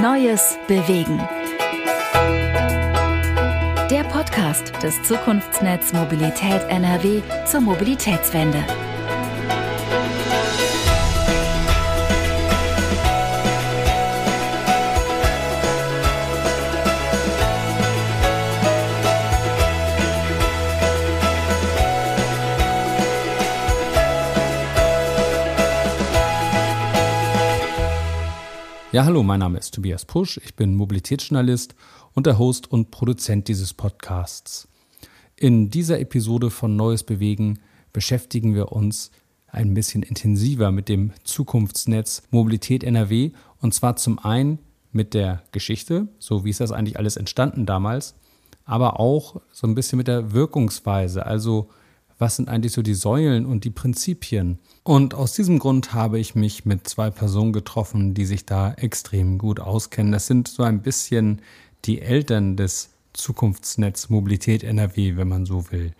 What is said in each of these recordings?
Neues bewegen. Der Podcast des Zukunftsnetz Mobilität NRW zur Mobilitätswende. Ja, hallo, mein Name ist Tobias Pusch, ich bin Mobilitätsjournalist und der Host und Produzent dieses Podcasts. In dieser Episode von Neues Bewegen beschäftigen wir uns ein bisschen intensiver mit dem Zukunftsnetz Mobilität NRW und zwar zum einen mit der Geschichte, so wie ist das eigentlich alles entstanden damals, aber auch so ein bisschen mit der Wirkungsweise, also was sind eigentlich so die Säulen und die Prinzipien. Und aus diesem Grund habe ich mich mit zwei Personen getroffen, die sich da extrem gut auskennen. Das sind so ein bisschen die Eltern des Zukunftsnetz Mobilität NRW, wenn man so will.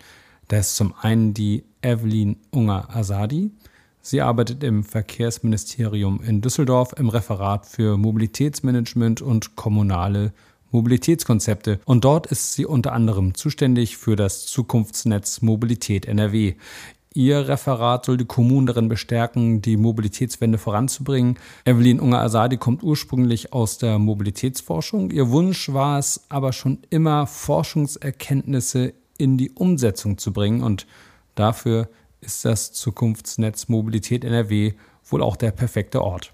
Da ist zum einen die Evelyn Unger-Asadi. Sie arbeitet im Verkehrsministerium in Düsseldorf im Referat für Mobilitätsmanagement und kommunale Mobilitätskonzepte und dort ist sie unter anderem zuständig für das Zukunftsnetz Mobilität NRW. Ihr Referat soll die Kommunen darin bestärken, die Mobilitätswende voranzubringen. Evelyn Unger-Asadi kommt ursprünglich aus der Mobilitätsforschung. Ihr Wunsch war es aber schon immer, Forschungserkenntnisse in die Umsetzung zu bringen und dafür ist das Zukunftsnetz Mobilität NRW wohl auch der perfekte Ort.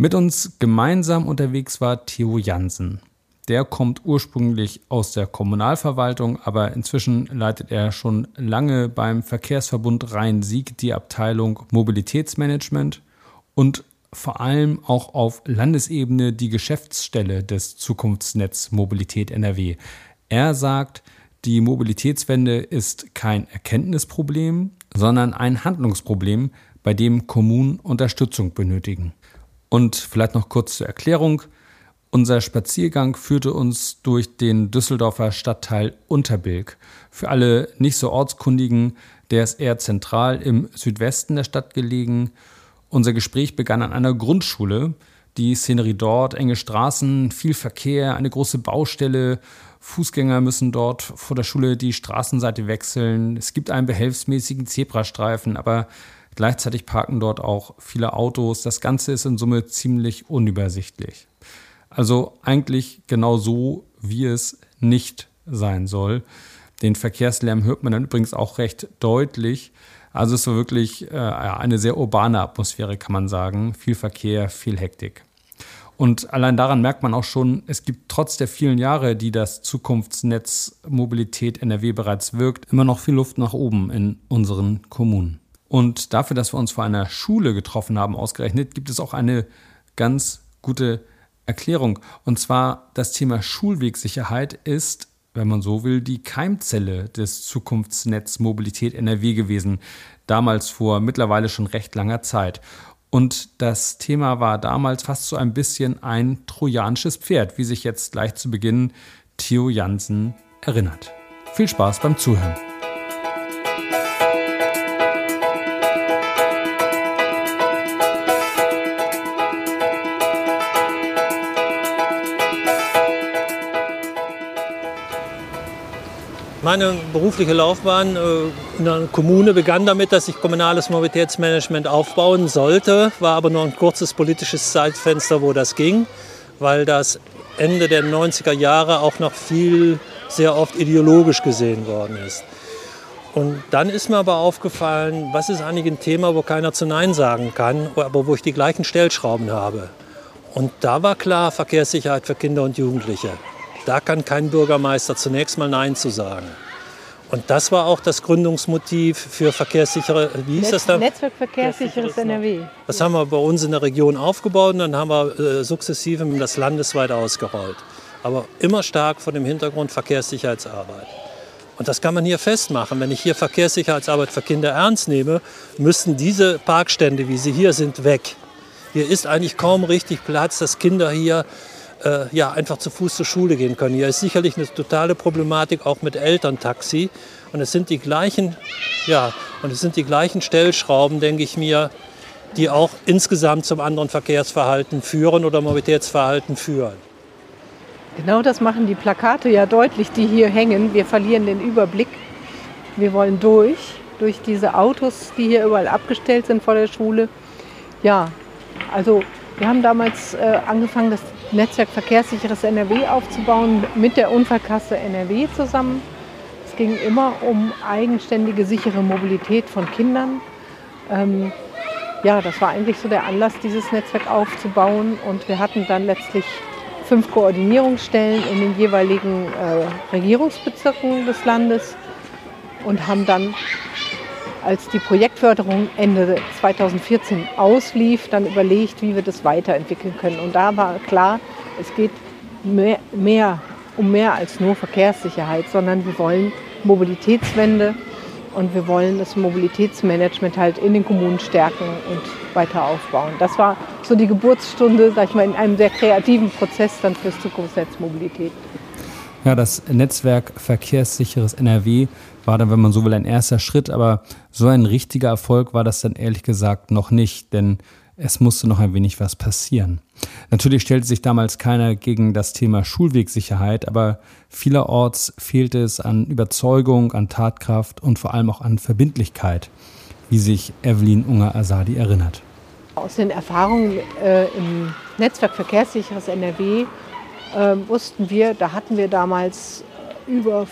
Mit uns gemeinsam unterwegs war Theo Jansen. Der kommt ursprünglich aus der Kommunalverwaltung, aber inzwischen leitet er schon lange beim Verkehrsverbund Rhein-Sieg die Abteilung Mobilitätsmanagement und vor allem auch auf Landesebene die Geschäftsstelle des Zukunftsnetz Mobilität NRW. Er sagt, die Mobilitätswende ist kein Erkenntnisproblem, sondern ein Handlungsproblem, bei dem Kommunen Unterstützung benötigen. Und vielleicht noch kurz zur Erklärung. Unser Spaziergang führte uns durch den Düsseldorfer Stadtteil Unterbilk. Für alle nicht so ortskundigen, der ist eher zentral im Südwesten der Stadt gelegen. Unser Gespräch begann an einer Grundschule. Die Szenerie dort, enge Straßen, viel Verkehr, eine große Baustelle. Fußgänger müssen dort vor der Schule die Straßenseite wechseln. Es gibt einen behelfsmäßigen Zebrastreifen, aber gleichzeitig parken dort auch viele Autos. Das Ganze ist in Summe ziemlich unübersichtlich. Also eigentlich genau so, wie es nicht sein soll. Den Verkehrslärm hört man dann übrigens auch recht deutlich. Also es war wirklich äh, eine sehr urbane Atmosphäre, kann man sagen. Viel Verkehr, viel Hektik. Und allein daran merkt man auch schon, es gibt trotz der vielen Jahre, die das Zukunftsnetz Mobilität NRW bereits wirkt, immer noch viel Luft nach oben in unseren Kommunen. Und dafür, dass wir uns vor einer Schule getroffen haben, ausgerechnet, gibt es auch eine ganz gute Erklärung. Und zwar das Thema Schulwegsicherheit ist, wenn man so will, die Keimzelle des Zukunftsnetz Mobilität NRW gewesen. Damals vor mittlerweile schon recht langer Zeit. Und das Thema war damals fast so ein bisschen ein trojanisches Pferd, wie sich jetzt gleich zu Beginn Theo Jansen erinnert. Viel Spaß beim Zuhören. Meine berufliche Laufbahn äh, in der Kommune begann damit, dass ich kommunales Mobilitätsmanagement aufbauen sollte, war aber nur ein kurzes politisches Zeitfenster, wo das ging, weil das Ende der 90er Jahre auch noch viel, sehr oft ideologisch gesehen worden ist. Und dann ist mir aber aufgefallen, was ist eigentlich ein Thema, wo keiner zu Nein sagen kann, aber wo ich die gleichen Stellschrauben habe. Und da war klar Verkehrssicherheit für Kinder und Jugendliche. Da kann kein Bürgermeister zunächst mal Nein zu sagen. Und das war auch das Gründungsmotiv für verkehrssichere, wie hieß Netz, das da? Netzwerk Verkehrssicheres NRW. Das haben wir bei uns in der Region aufgebaut und dann haben wir äh, sukzessive das landesweit ausgerollt. Aber immer stark vor dem Hintergrund Verkehrssicherheitsarbeit. Und das kann man hier festmachen. Wenn ich hier Verkehrssicherheitsarbeit für Kinder ernst nehme, müssen diese Parkstände, wie sie hier sind, weg. Hier ist eigentlich kaum richtig Platz, dass Kinder hier äh, ja, einfach zu Fuß zur Schule gehen können. Hier ist sicherlich eine totale Problematik auch mit Elterntaxi. Und es sind die gleichen, ja, und es sind die gleichen Stellschrauben, denke ich mir, die auch insgesamt zum anderen Verkehrsverhalten führen oder Mobilitätsverhalten führen. Genau das machen die Plakate ja deutlich, die hier hängen. Wir verlieren den Überblick. Wir wollen durch, durch diese Autos, die hier überall abgestellt sind vor der Schule. Ja, also wir haben damals äh, angefangen, das Netzwerk Verkehrssicheres NRW aufzubauen mit der Unfallkasse NRW zusammen. Es ging immer um eigenständige, sichere Mobilität von Kindern. Ähm, ja, das war eigentlich so der Anlass, dieses Netzwerk aufzubauen. Und wir hatten dann letztlich fünf Koordinierungsstellen in den jeweiligen äh, Regierungsbezirken des Landes und haben dann, als die Projektförderung Ende 2014 auslief, dann überlegt, wie wir das weiterentwickeln können. Und da war klar, es geht mehr, mehr um mehr als nur Verkehrssicherheit, sondern wir wollen Mobilitätswende und wir wollen das Mobilitätsmanagement halt in den Kommunen stärken und weiter aufbauen. Das war so die Geburtsstunde, sag ich mal, in einem sehr kreativen Prozess dann fürs Zukunftsnetz Mobilität. Ja, das Netzwerk Verkehrssicheres NRW war dann, wenn man so will, ein erster Schritt, aber so ein richtiger Erfolg war das dann ehrlich gesagt noch nicht, denn es musste noch ein wenig was passieren. Natürlich stellte sich damals keiner gegen das Thema Schulwegsicherheit, aber vielerorts fehlte es an Überzeugung, an Tatkraft und vor allem auch an Verbindlichkeit, wie sich Evelyn Unger-Asadi erinnert. Aus den Erfahrungen äh, im Netzwerk Verkehrssicheres NRW äh, wussten wir, da hatten wir damals über,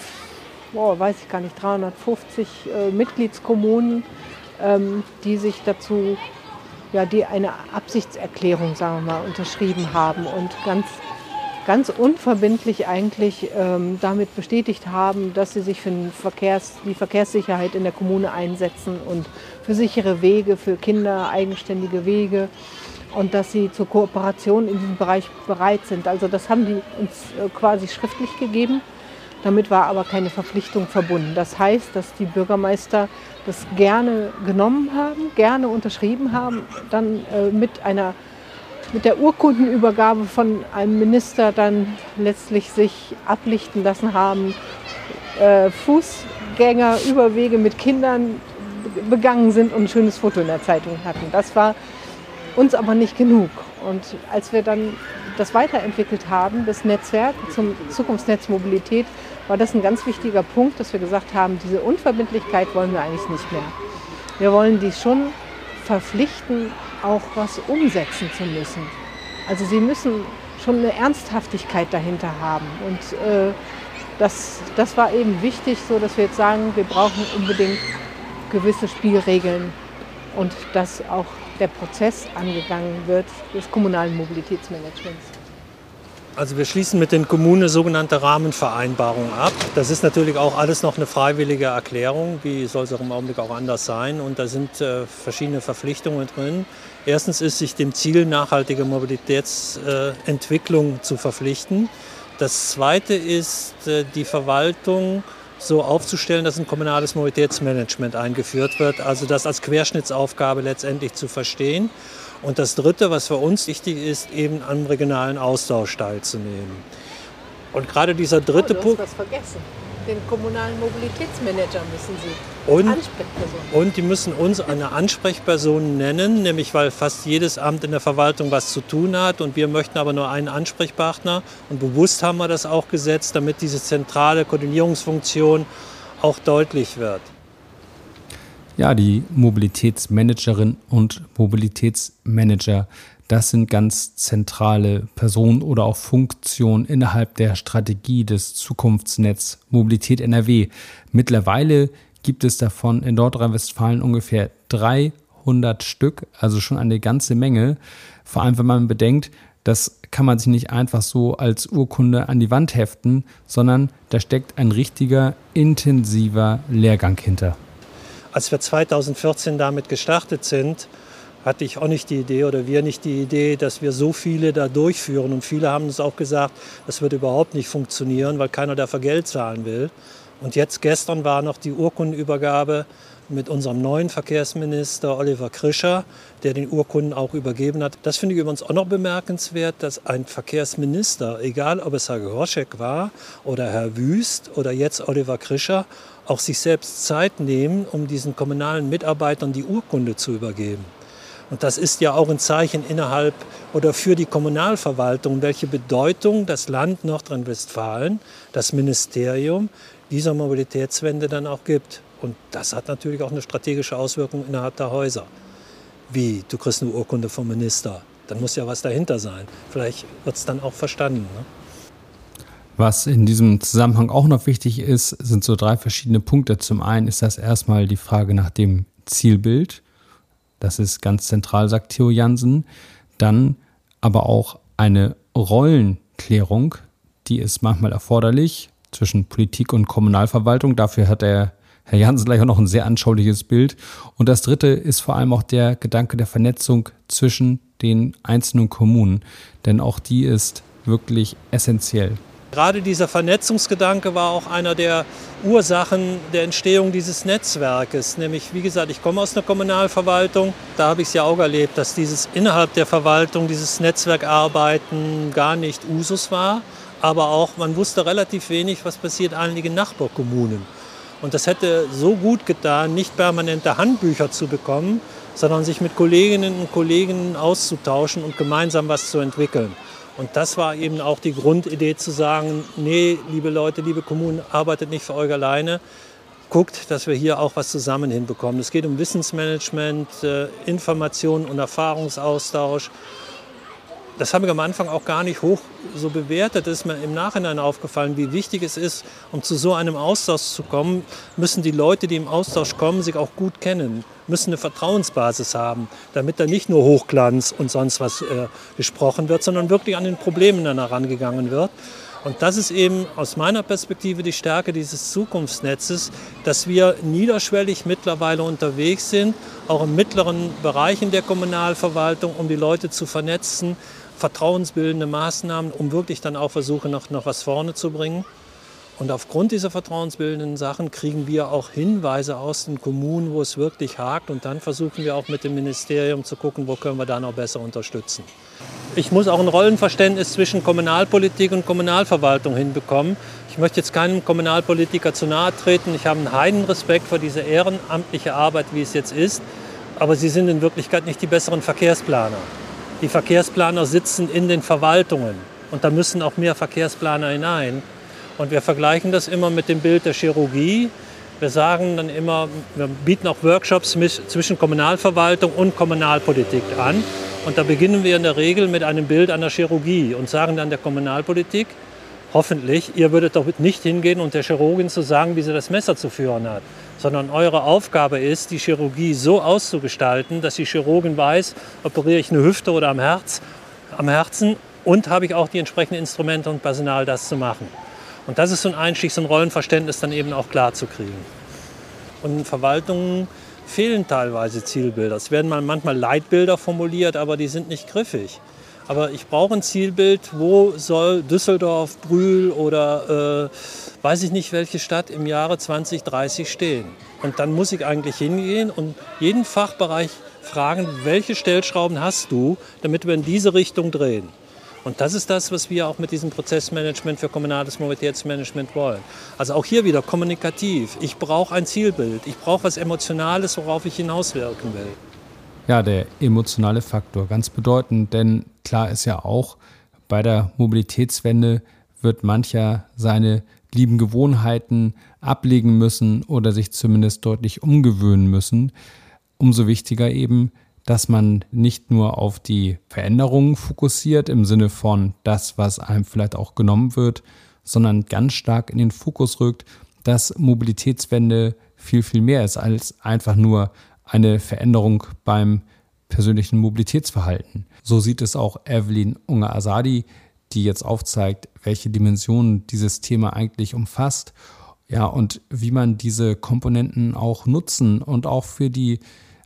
oh, weiß ich gar nicht, 350 äh, Mitgliedskommunen, ähm, die sich dazu ja, die eine Absichtserklärung, sagen wir mal, unterschrieben haben und ganz, ganz unverbindlich eigentlich ähm, damit bestätigt haben, dass sie sich für Verkehrs-, die Verkehrssicherheit in der Kommune einsetzen und für sichere Wege, für Kinder eigenständige Wege und dass sie zur Kooperation in diesem Bereich bereit sind. Also das haben die uns äh, quasi schriftlich gegeben. Damit war aber keine Verpflichtung verbunden. Das heißt, dass die Bürgermeister das gerne genommen haben, gerne unterschrieben haben, dann äh, mit einer mit der Urkundenübergabe von einem Minister dann letztlich sich ablichten lassen haben, äh, Fußgängerüberwege mit Kindern begangen sind und ein schönes Foto in der Zeitung hatten. Das war uns aber nicht genug. Und als wir dann das weiterentwickelt haben, das Netzwerk zum Zukunftsnetz Mobilität, war das ein ganz wichtiger Punkt, dass wir gesagt haben, diese Unverbindlichkeit wollen wir eigentlich nicht mehr. Wir wollen die schon verpflichten, auch was umsetzen zu müssen. Also sie müssen schon eine Ernsthaftigkeit dahinter haben. Und äh, das, das war eben wichtig, so dass wir jetzt sagen, wir brauchen unbedingt gewisse Spielregeln und dass auch der Prozess angegangen wird des kommunalen Mobilitätsmanagements. Also wir schließen mit den Kommunen sogenannte Rahmenvereinbarungen ab. Das ist natürlich auch alles noch eine freiwillige Erklärung, wie soll es auch im Augenblick auch anders sein. Und da sind äh, verschiedene Verpflichtungen drin. Erstens ist sich dem Ziel nachhaltige Mobilitätsentwicklung äh, zu verpflichten. Das Zweite ist äh, die Verwaltung so aufzustellen, dass ein kommunales Mobilitätsmanagement eingeführt wird, also das als Querschnittsaufgabe letztendlich zu verstehen. Und das Dritte, was für uns wichtig ist, eben am regionalen Austausch teilzunehmen. Und gerade dieser dritte oh, Punkt. Hast was vergessen. Den kommunalen Mobilitätsmanager müssen Sie. Und, und die müssen uns eine Ansprechperson nennen, nämlich weil fast jedes Amt in der Verwaltung was zu tun hat und wir möchten aber nur einen Ansprechpartner. Und bewusst haben wir das auch gesetzt, damit diese zentrale Koordinierungsfunktion auch deutlich wird. Ja, die Mobilitätsmanagerin und Mobilitätsmanager, das sind ganz zentrale Personen oder auch Funktionen innerhalb der Strategie des Zukunftsnetz Mobilität NRW. Mittlerweile gibt es davon in Nordrhein-Westfalen ungefähr 300 Stück, also schon eine ganze Menge. Vor allem, wenn man bedenkt, das kann man sich nicht einfach so als Urkunde an die Wand heften, sondern da steckt ein richtiger, intensiver Lehrgang hinter. Als wir 2014 damit gestartet sind, hatte ich auch nicht die Idee oder wir nicht die Idee, dass wir so viele da durchführen. Und viele haben uns auch gesagt, das wird überhaupt nicht funktionieren, weil keiner dafür Geld zahlen will. Und jetzt gestern war noch die Urkundenübergabe mit unserem neuen Verkehrsminister Oliver Krischer, der den Urkunden auch übergeben hat. Das finde ich übrigens auch noch bemerkenswert, dass ein Verkehrsminister, egal ob es Herr Groschek war oder Herr Wüst oder jetzt Oliver Krischer, auch sich selbst Zeit nehmen, um diesen kommunalen Mitarbeitern die Urkunde zu übergeben. Und das ist ja auch ein Zeichen innerhalb oder für die Kommunalverwaltung, welche Bedeutung das Land Nordrhein-Westfalen, das Ministerium dieser Mobilitätswende dann auch gibt. Und das hat natürlich auch eine strategische Auswirkung innerhalb der Häuser. Wie, du kriegst eine Urkunde vom Minister, dann muss ja was dahinter sein. Vielleicht wird es dann auch verstanden. Ne? Was in diesem Zusammenhang auch noch wichtig ist, sind so drei verschiedene Punkte. Zum einen ist das erstmal die Frage nach dem Zielbild. Das ist ganz zentral, sagt Theo Jansen. Dann aber auch eine Rollenklärung, die ist manchmal erforderlich zwischen Politik und Kommunalverwaltung. Dafür hat der Herr Jansen gleich auch noch ein sehr anschauliches Bild. Und das dritte ist vor allem auch der Gedanke der Vernetzung zwischen den einzelnen Kommunen. Denn auch die ist wirklich essentiell. Gerade dieser Vernetzungsgedanke war auch einer der Ursachen der Entstehung dieses Netzwerkes. Nämlich, wie gesagt, ich komme aus einer Kommunalverwaltung. Da habe ich es ja auch erlebt, dass dieses innerhalb der Verwaltung, dieses Netzwerkarbeiten gar nicht Usus war. Aber auch, man wusste relativ wenig, was passiert in einigen Nachbarkommunen. Und das hätte so gut getan, nicht permanente Handbücher zu bekommen, sondern sich mit Kolleginnen und Kollegen auszutauschen und gemeinsam was zu entwickeln. Und das war eben auch die Grundidee zu sagen, nee, liebe Leute, liebe Kommunen, arbeitet nicht für euch alleine. Guckt, dass wir hier auch was zusammen hinbekommen. Es geht um Wissensmanagement, äh, Information und Erfahrungsaustausch das habe ich am Anfang auch gar nicht hoch so bewertet. Das ist mir im Nachhinein aufgefallen, wie wichtig es ist, um zu so einem Austausch zu kommen, müssen die Leute, die im Austausch kommen, sich auch gut kennen, müssen eine Vertrauensbasis haben, damit da nicht nur Hochglanz und sonst was äh, gesprochen wird, sondern wirklich an den Problemen dann herangegangen wird. Und das ist eben aus meiner Perspektive die Stärke dieses Zukunftsnetzes, dass wir niederschwellig mittlerweile unterwegs sind, auch in mittleren Bereichen der Kommunalverwaltung, um die Leute zu vernetzen, vertrauensbildende Maßnahmen, um wirklich dann auch versuchen, noch, noch was vorne zu bringen. Und aufgrund dieser vertrauensbildenden Sachen kriegen wir auch Hinweise aus den Kommunen, wo es wirklich hakt. Und dann versuchen wir auch mit dem Ministerium zu gucken, wo können wir da noch besser unterstützen. Ich muss auch ein Rollenverständnis zwischen Kommunalpolitik und Kommunalverwaltung hinbekommen. Ich möchte jetzt keinem Kommunalpolitiker zu nahe treten. Ich habe einen heiden Respekt vor dieser ehrenamtliche Arbeit, wie es jetzt ist. Aber sie sind in Wirklichkeit nicht die besseren Verkehrsplaner. Die Verkehrsplaner sitzen in den Verwaltungen und da müssen auch mehr Verkehrsplaner hinein. Und wir vergleichen das immer mit dem Bild der Chirurgie. Wir sagen dann immer, wir bieten auch Workshops zwischen Kommunalverwaltung und Kommunalpolitik an. Und da beginnen wir in der Regel mit einem Bild einer Chirurgie und sagen dann der Kommunalpolitik, hoffentlich, ihr würdet doch nicht hingehen und der Chirurgin zu sagen, wie sie das Messer zu führen hat, sondern eure Aufgabe ist, die Chirurgie so auszugestalten, dass die Chirurgin weiß, operiere ich eine Hüfte oder am Herz, am Herzen und habe ich auch die entsprechenden Instrumente und Personal, das zu machen. Und das ist so ein Einstieg, so ein Rollenverständnis dann eben auch klar zu kriegen. Und in Verwaltungen fehlen teilweise Zielbilder. Es werden manchmal Leitbilder formuliert, aber die sind nicht griffig. Aber ich brauche ein Zielbild, wo soll Düsseldorf, Brühl oder äh, weiß ich nicht welche Stadt im Jahre 2030 stehen. Und dann muss ich eigentlich hingehen und jeden Fachbereich fragen, welche Stellschrauben hast du, damit wir in diese Richtung drehen. Und das ist das, was wir auch mit diesem Prozessmanagement für kommunales Mobilitätsmanagement wollen. Also auch hier wieder kommunikativ. Ich brauche ein Zielbild. Ich brauche was Emotionales, worauf ich hinauswirken will. Ja, der emotionale Faktor, ganz bedeutend, denn klar ist ja auch, bei der Mobilitätswende wird mancher seine lieben Gewohnheiten ablegen müssen oder sich zumindest deutlich umgewöhnen müssen. Umso wichtiger eben, dass man nicht nur auf die Veränderungen fokussiert im Sinne von das, was einem vielleicht auch genommen wird, sondern ganz stark in den Fokus rückt, dass Mobilitätswende viel, viel mehr ist als einfach nur eine Veränderung beim persönlichen Mobilitätsverhalten. So sieht es auch Evelyn Unger-Asadi, die jetzt aufzeigt, welche Dimensionen dieses Thema eigentlich umfasst. Ja, und wie man diese Komponenten auch nutzen und auch für die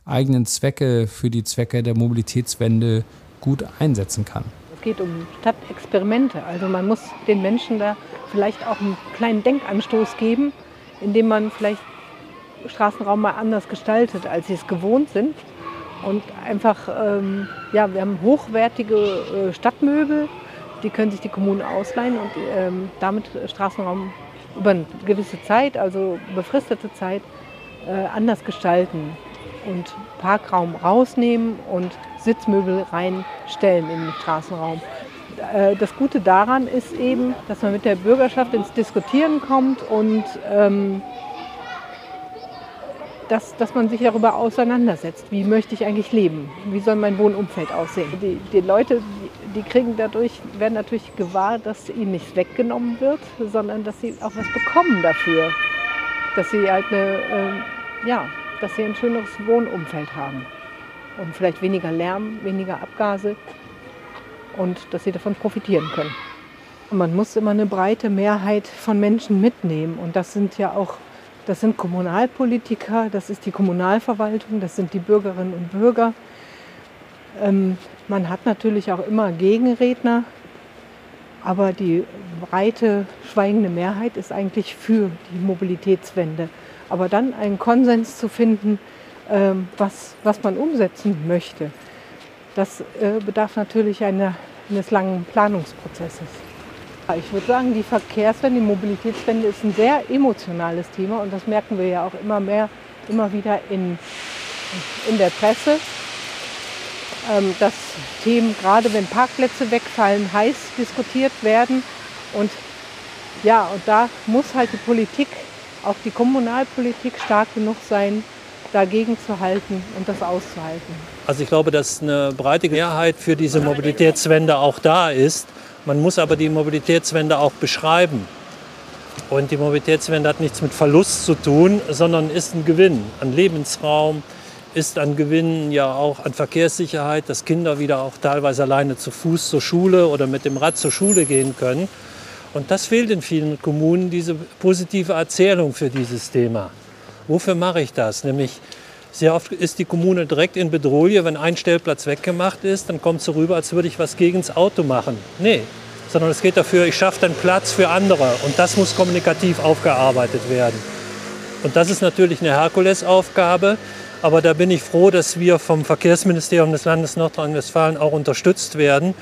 eigenen Zwecke, für die Zwecke der Mobilitätswende gut einsetzen kann. Es geht um Stadtexperimente. Also man muss den Menschen da vielleicht auch einen kleinen Denkanstoß geben, indem man vielleicht Straßenraum mal anders gestaltet, als sie es gewohnt sind. Und einfach, ähm, ja, wir haben hochwertige äh, Stadtmöbel, die können sich die Kommunen ausleihen und ähm, damit Straßenraum über eine gewisse Zeit, also befristete Zeit, äh, anders gestalten. und Parkraum rausnehmen und Sitzmöbel reinstellen in den Straßenraum. Äh, das Gute daran ist eben, dass man mit der Bürgerschaft ins Diskutieren kommt und ähm, dass, dass man sich darüber auseinandersetzt. Wie möchte ich eigentlich leben? Wie soll mein Wohnumfeld aussehen? Die, die Leute, die, kriegen dadurch, werden natürlich gewahr, dass ihnen nichts weggenommen wird, sondern dass sie auch was bekommen dafür. Dass sie halt eine, äh, ja, dass sie ein schöneres Wohnumfeld haben. Und vielleicht weniger Lärm, weniger Abgase und dass sie davon profitieren können. Und man muss immer eine breite Mehrheit von Menschen mitnehmen. Und das sind ja auch das sind Kommunalpolitiker, das ist die Kommunalverwaltung, das sind die Bürgerinnen und Bürger. Ähm, man hat natürlich auch immer Gegenredner, aber die breite, schweigende Mehrheit ist eigentlich für die Mobilitätswende. Aber dann einen Konsens zu finden, ähm, was, was man umsetzen möchte, das äh, bedarf natürlich einer, eines langen Planungsprozesses. Ich würde sagen, die Verkehrswende, die Mobilitätswende ist ein sehr emotionales Thema und das merken wir ja auch immer mehr, immer wieder in, in der Presse, ähm, dass Themen, gerade wenn Parkplätze wegfallen, heiß diskutiert werden. Und ja, und da muss halt die Politik, auch die Kommunalpolitik stark genug sein, dagegen zu halten und das auszuhalten. Also ich glaube, dass eine breite Mehrheit für diese Mobilitätswende auch da ist. Man muss aber die Mobilitätswende auch beschreiben. Und die Mobilitätswende hat nichts mit Verlust zu tun, sondern ist ein Gewinn an Lebensraum, ist ein Gewinn ja auch an Verkehrssicherheit, dass Kinder wieder auch teilweise alleine zu Fuß zur Schule oder mit dem Rad zur Schule gehen können. Und das fehlt in vielen Kommunen, diese positive Erzählung für dieses Thema. Wofür mache ich das? Nämlich sehr oft ist die Kommune direkt in Bedrohung, wenn ein Stellplatz weggemacht ist, dann kommt sie rüber, als würde ich was gegen das Auto machen. Nee, sondern es geht dafür, ich schaffe dann Platz für andere und das muss kommunikativ aufgearbeitet werden. Und das ist natürlich eine Herkulesaufgabe, aber da bin ich froh, dass wir vom Verkehrsministerium des Landes Nordrhein-Westfalen auch unterstützt werden,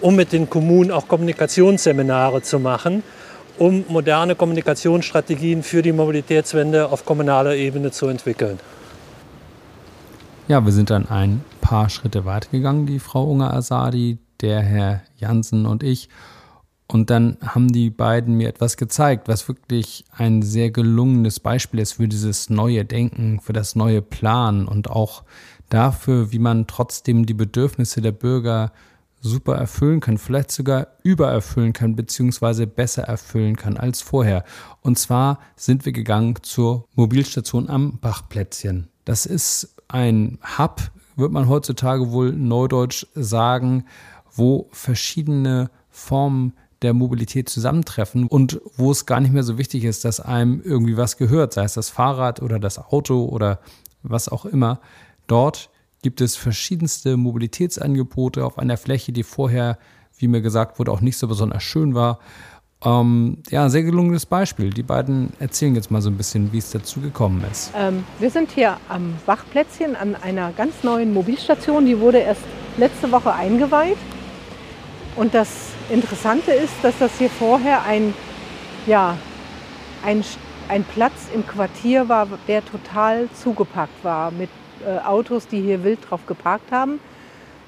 um mit den Kommunen auch Kommunikationsseminare zu machen, um moderne Kommunikationsstrategien für die Mobilitätswende auf kommunaler Ebene zu entwickeln. Ja, wir sind dann ein paar Schritte weitergegangen, die Frau Unger Asadi, der Herr Jansen und ich. Und dann haben die beiden mir etwas gezeigt, was wirklich ein sehr gelungenes Beispiel ist für dieses neue Denken, für das neue Planen und auch dafür, wie man trotzdem die Bedürfnisse der Bürger super erfüllen kann, vielleicht sogar übererfüllen kann, beziehungsweise besser erfüllen kann als vorher. Und zwar sind wir gegangen zur Mobilstation am Bachplätzchen. Das ist ein Hub, wird man heutzutage wohl neudeutsch sagen, wo verschiedene Formen der Mobilität zusammentreffen und wo es gar nicht mehr so wichtig ist, dass einem irgendwie was gehört, sei es das Fahrrad oder das Auto oder was auch immer. Dort gibt es verschiedenste Mobilitätsangebote auf einer Fläche, die vorher, wie mir gesagt wurde, auch nicht so besonders schön war. Ähm, ja, sehr gelungenes Beispiel. Die beiden erzählen jetzt mal so ein bisschen, wie es dazu gekommen ist. Ähm, wir sind hier am Bachplätzchen an einer ganz neuen Mobilstation. Die wurde erst letzte Woche eingeweiht. Und das Interessante ist, dass das hier vorher ein, ja, ein, ein Platz im Quartier war, der total zugepackt war mit äh, Autos, die hier wild drauf geparkt haben.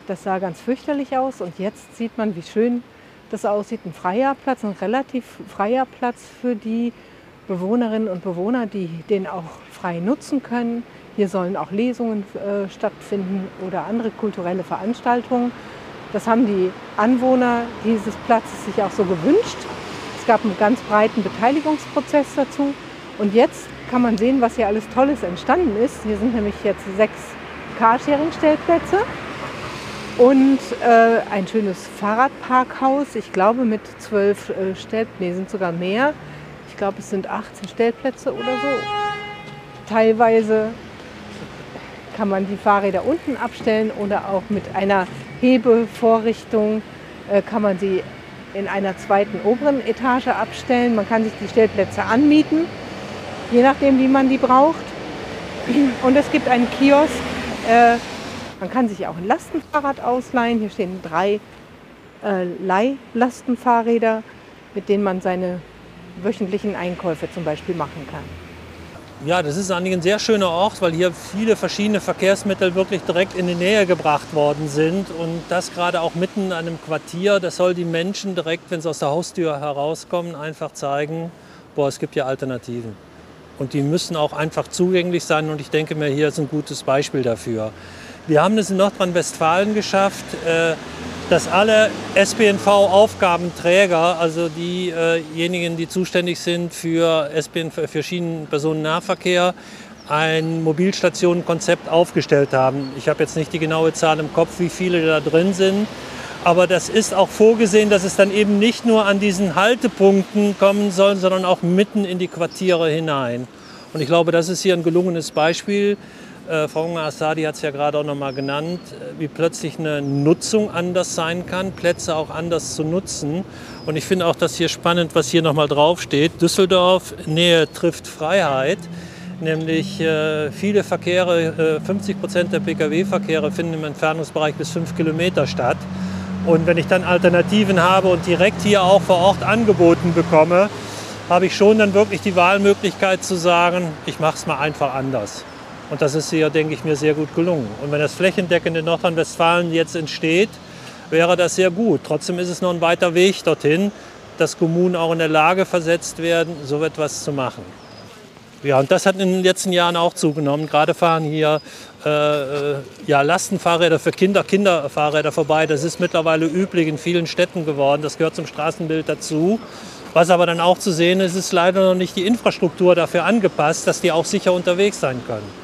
Das sah ganz fürchterlich aus. Und jetzt sieht man, wie schön das aussieht, ein freier Platz, ein relativ freier Platz für die Bewohnerinnen und Bewohner, die den auch frei nutzen können. Hier sollen auch Lesungen äh, stattfinden oder andere kulturelle Veranstaltungen. Das haben die Anwohner dieses Platzes sich auch so gewünscht. Es gab einen ganz breiten Beteiligungsprozess dazu. Und jetzt kann man sehen, was hier alles Tolles entstanden ist. Hier sind nämlich jetzt sechs Carsharing-Stellplätze und äh, ein schönes Fahrradparkhaus, ich glaube mit zwölf äh, Stellplätzen, nee, sind sogar mehr. Ich glaube, es sind 18 Stellplätze oder so. Teilweise kann man die Fahrräder unten abstellen oder auch mit einer Hebevorrichtung äh, kann man sie in einer zweiten oberen Etage abstellen. Man kann sich die Stellplätze anmieten, je nachdem, wie man die braucht. Und es gibt einen Kiosk, äh, man kann sich auch ein Lastenfahrrad ausleihen. Hier stehen drei äh, Leihlastenfahrräder, mit denen man seine wöchentlichen Einkäufe zum Beispiel machen kann. Ja, das ist eigentlich ein sehr schöner Ort, weil hier viele verschiedene Verkehrsmittel wirklich direkt in die Nähe gebracht worden sind. Und das gerade auch mitten in einem Quartier, das soll die Menschen direkt, wenn sie aus der Haustür herauskommen, einfach zeigen, boah, es gibt ja Alternativen. Und die müssen auch einfach zugänglich sein. Und ich denke mir, hier ist ein gutes Beispiel dafür. Wir haben es in Nordrhein-Westfalen geschafft, äh, dass alle SPNV-Aufgabenträger, also diejenigen, die zuständig sind für, SPNV, für Schienenpersonennahverkehr, ein Mobilstationenkonzept aufgestellt haben. Ich habe jetzt nicht die genaue Zahl im Kopf, wie viele da drin sind. Aber das ist auch vorgesehen, dass es dann eben nicht nur an diesen Haltepunkten kommen soll, sondern auch mitten in die Quartiere hinein. Und ich glaube, das ist hier ein gelungenes Beispiel äh, Frau Assadi hat es ja gerade auch noch mal genannt, äh, wie plötzlich eine Nutzung anders sein kann, Plätze auch anders zu nutzen. Und ich finde auch das hier spannend, was hier noch mal draufsteht. Düsseldorf, Nähe trifft Freiheit. Nämlich äh, viele Verkehre, äh, 50 Prozent der Pkw-Verkehre finden im Entfernungsbereich bis fünf Kilometer statt. Und wenn ich dann Alternativen habe und direkt hier auch vor Ort angeboten bekomme, habe ich schon dann wirklich die Wahlmöglichkeit zu sagen, ich mache es mal einfach anders. Und das ist hier, denke ich mir, sehr gut gelungen. Und wenn das flächendeckend in Nordrhein-Westfalen jetzt entsteht, wäre das sehr gut. Trotzdem ist es noch ein weiter Weg dorthin, dass Kommunen auch in der Lage versetzt werden, so etwas zu machen. Ja, und das hat in den letzten Jahren auch zugenommen. Gerade fahren hier äh, ja, Lastenfahrräder für Kinder, Kinderfahrräder vorbei. Das ist mittlerweile üblich in vielen Städten geworden. Das gehört zum Straßenbild dazu. Was aber dann auch zu sehen ist, ist leider noch nicht die Infrastruktur dafür angepasst, dass die auch sicher unterwegs sein können.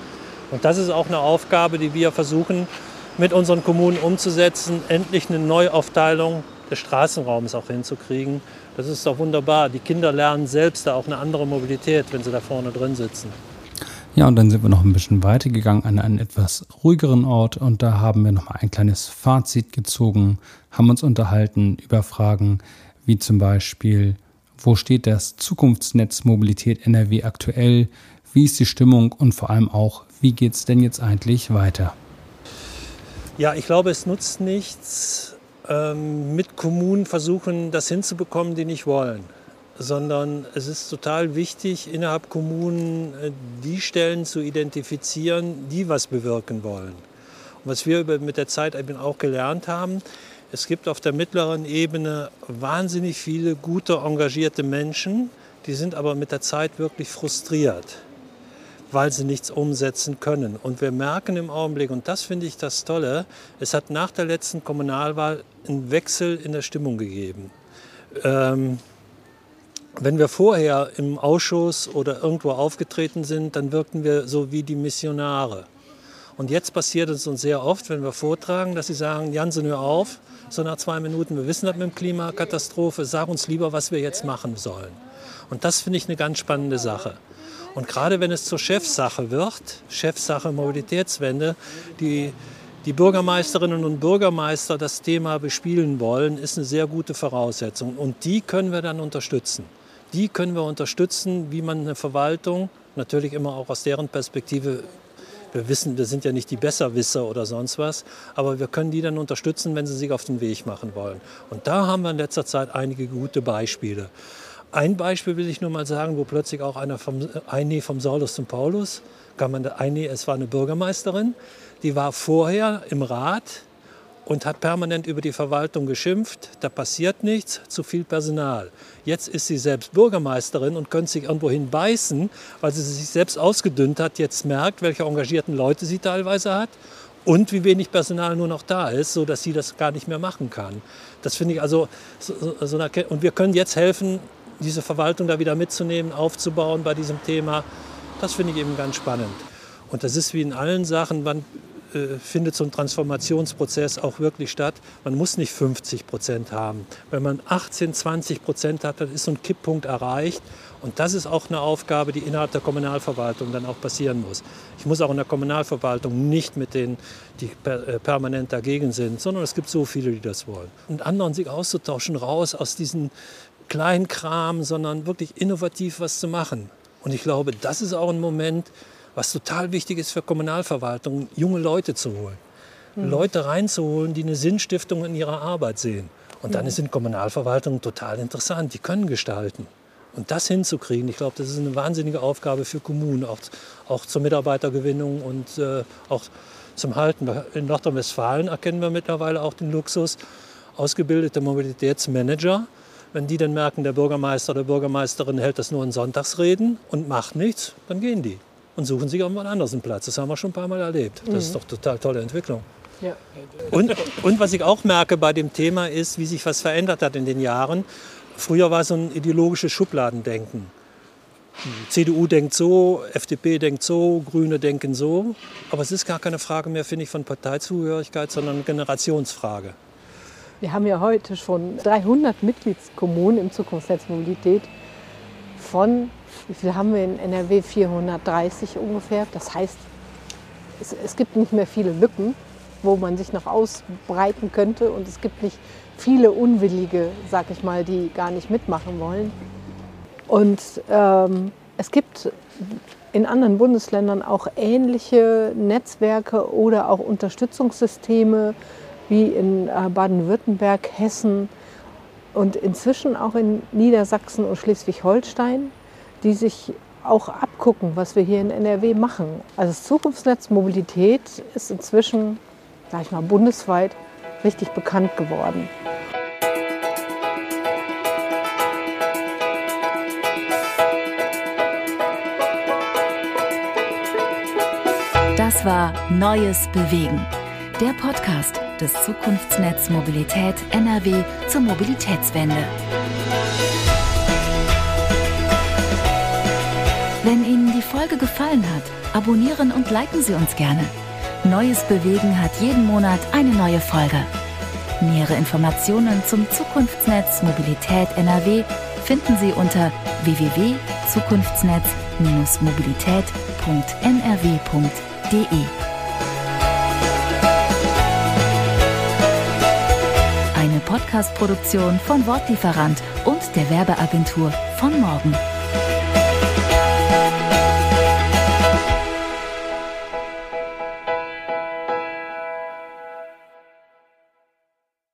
Und das ist auch eine Aufgabe, die wir versuchen mit unseren Kommunen umzusetzen, endlich eine Neuaufteilung des Straßenraums auch hinzukriegen. Das ist doch wunderbar. Die Kinder lernen selbst da auch eine andere Mobilität, wenn sie da vorne drin sitzen. Ja, und dann sind wir noch ein bisschen weitergegangen an einen etwas ruhigeren Ort und da haben wir noch mal ein kleines Fazit gezogen, haben uns unterhalten über Fragen wie zum Beispiel, wo steht das Zukunftsnetz Mobilität NRW aktuell, wie ist die Stimmung und vor allem auch, wie geht es denn jetzt eigentlich weiter? Ja, ich glaube, es nutzt nichts, ähm, mit Kommunen versuchen, das hinzubekommen, die nicht wollen. Sondern es ist total wichtig, innerhalb Kommunen äh, die Stellen zu identifizieren, die was bewirken wollen. Und was wir mit der Zeit eben auch gelernt haben, es gibt auf der mittleren Ebene wahnsinnig viele gute, engagierte Menschen, die sind aber mit der Zeit wirklich frustriert weil sie nichts umsetzen können. Und wir merken im Augenblick, und das finde ich das Tolle, es hat nach der letzten Kommunalwahl einen Wechsel in der Stimmung gegeben. Ähm, wenn wir vorher im Ausschuss oder irgendwo aufgetreten sind, dann wirkten wir so wie die Missionare. Und jetzt passiert es uns sehr oft, wenn wir vortragen, dass sie sagen, Jansen, hör auf, so nach zwei Minuten, wir wissen das mit dem Klimakatastrophe, sag uns lieber, was wir jetzt machen sollen. Und das finde ich eine ganz spannende Sache. Und gerade wenn es zur Chefsache wird, Chefsache Mobilitätswende, die die Bürgermeisterinnen und Bürgermeister das Thema bespielen wollen, ist eine sehr gute Voraussetzung. Und die können wir dann unterstützen. Die können wir unterstützen, wie man eine Verwaltung, natürlich immer auch aus deren Perspektive, wir wissen, wir sind ja nicht die Besserwisser oder sonst was, aber wir können die dann unterstützen, wenn sie sich auf den Weg machen wollen. Und da haben wir in letzter Zeit einige gute Beispiele. Ein Beispiel will ich nur mal sagen, wo plötzlich auch einer vom, eine vom Saulus zum Paulus, kann man, eine, es war eine Bürgermeisterin, die war vorher im Rat und hat permanent über die Verwaltung geschimpft. Da passiert nichts, zu viel Personal. Jetzt ist sie selbst Bürgermeisterin und könnte sich irgendwo hinbeißen, weil sie sich selbst ausgedünnt hat, jetzt merkt, welche engagierten Leute sie teilweise hat und wie wenig Personal nur noch da ist, sodass sie das gar nicht mehr machen kann. Das finde ich also so, so eine, und wir können jetzt helfen, diese Verwaltung da wieder mitzunehmen, aufzubauen bei diesem Thema, das finde ich eben ganz spannend. Und das ist wie in allen Sachen, wann äh, findet so ein Transformationsprozess auch wirklich statt. Man muss nicht 50 Prozent haben. Wenn man 18, 20 Prozent hat, dann ist so ein Kipppunkt erreicht. Und das ist auch eine Aufgabe, die innerhalb der Kommunalverwaltung dann auch passieren muss. Ich muss auch in der Kommunalverwaltung nicht mit denen, die äh, permanent dagegen sind, sondern es gibt so viele, die das wollen. Und anderen sich auszutauschen, raus aus diesen Kleinkram, sondern wirklich innovativ was zu machen. Und ich glaube, das ist auch ein Moment, was total wichtig ist für Kommunalverwaltungen, junge Leute zu holen. Mhm. Leute reinzuholen, die eine Sinnstiftung in ihrer Arbeit sehen. Und dann mhm. sind Kommunalverwaltungen total interessant. Die können gestalten. Und das hinzukriegen, ich glaube, das ist eine wahnsinnige Aufgabe für Kommunen, auch, auch zur Mitarbeitergewinnung und äh, auch zum Halten. In Nordrhein-Westfalen erkennen wir mittlerweile auch den Luxus, ausgebildete Mobilitätsmanager, wenn die dann merken, der Bürgermeister oder Bürgermeisterin hält das nur in Sonntagsreden und macht nichts, dann gehen die und suchen sich irgendwann anders einen Platz. Das haben wir schon ein paar Mal erlebt. Das mhm. ist doch total tolle Entwicklung. Ja. Und, und was ich auch merke bei dem Thema ist, wie sich was verändert hat in den Jahren. Früher war so ein ideologisches Schubladendenken. Die CDU denkt so, FDP denkt so, Grüne denken so. Aber es ist gar keine Frage mehr, finde ich, von Parteizugehörigkeit, sondern eine Generationsfrage. Wir haben ja heute schon 300 Mitgliedskommunen im Zukunftsnetz Mobilität von, wie viel haben wir in NRW? 430 ungefähr. Das heißt, es, es gibt nicht mehr viele Lücken, wo man sich noch ausbreiten könnte. Und es gibt nicht viele Unwillige, sag ich mal, die gar nicht mitmachen wollen. Und ähm, es gibt in anderen Bundesländern auch ähnliche Netzwerke oder auch Unterstützungssysteme wie in äh, Baden-Württemberg, Hessen und inzwischen auch in Niedersachsen und Schleswig-Holstein, die sich auch abgucken, was wir hier in NRW machen. Also das Zukunftsnetz Mobilität ist inzwischen, sag ich mal, bundesweit richtig bekannt geworden. Das war Neues Bewegen, der Podcast des Zukunftsnetz Mobilität NRW zur Mobilitätswende. Wenn Ihnen die Folge gefallen hat, abonnieren und liken Sie uns gerne. Neues Bewegen hat jeden Monat eine neue Folge. Nähere Informationen zum Zukunftsnetz Mobilität NRW finden Sie unter www.zukunftsnetz-mobilität.nrw.de. Podcast-Produktion von Wortlieferant und der Werbeagentur von morgen.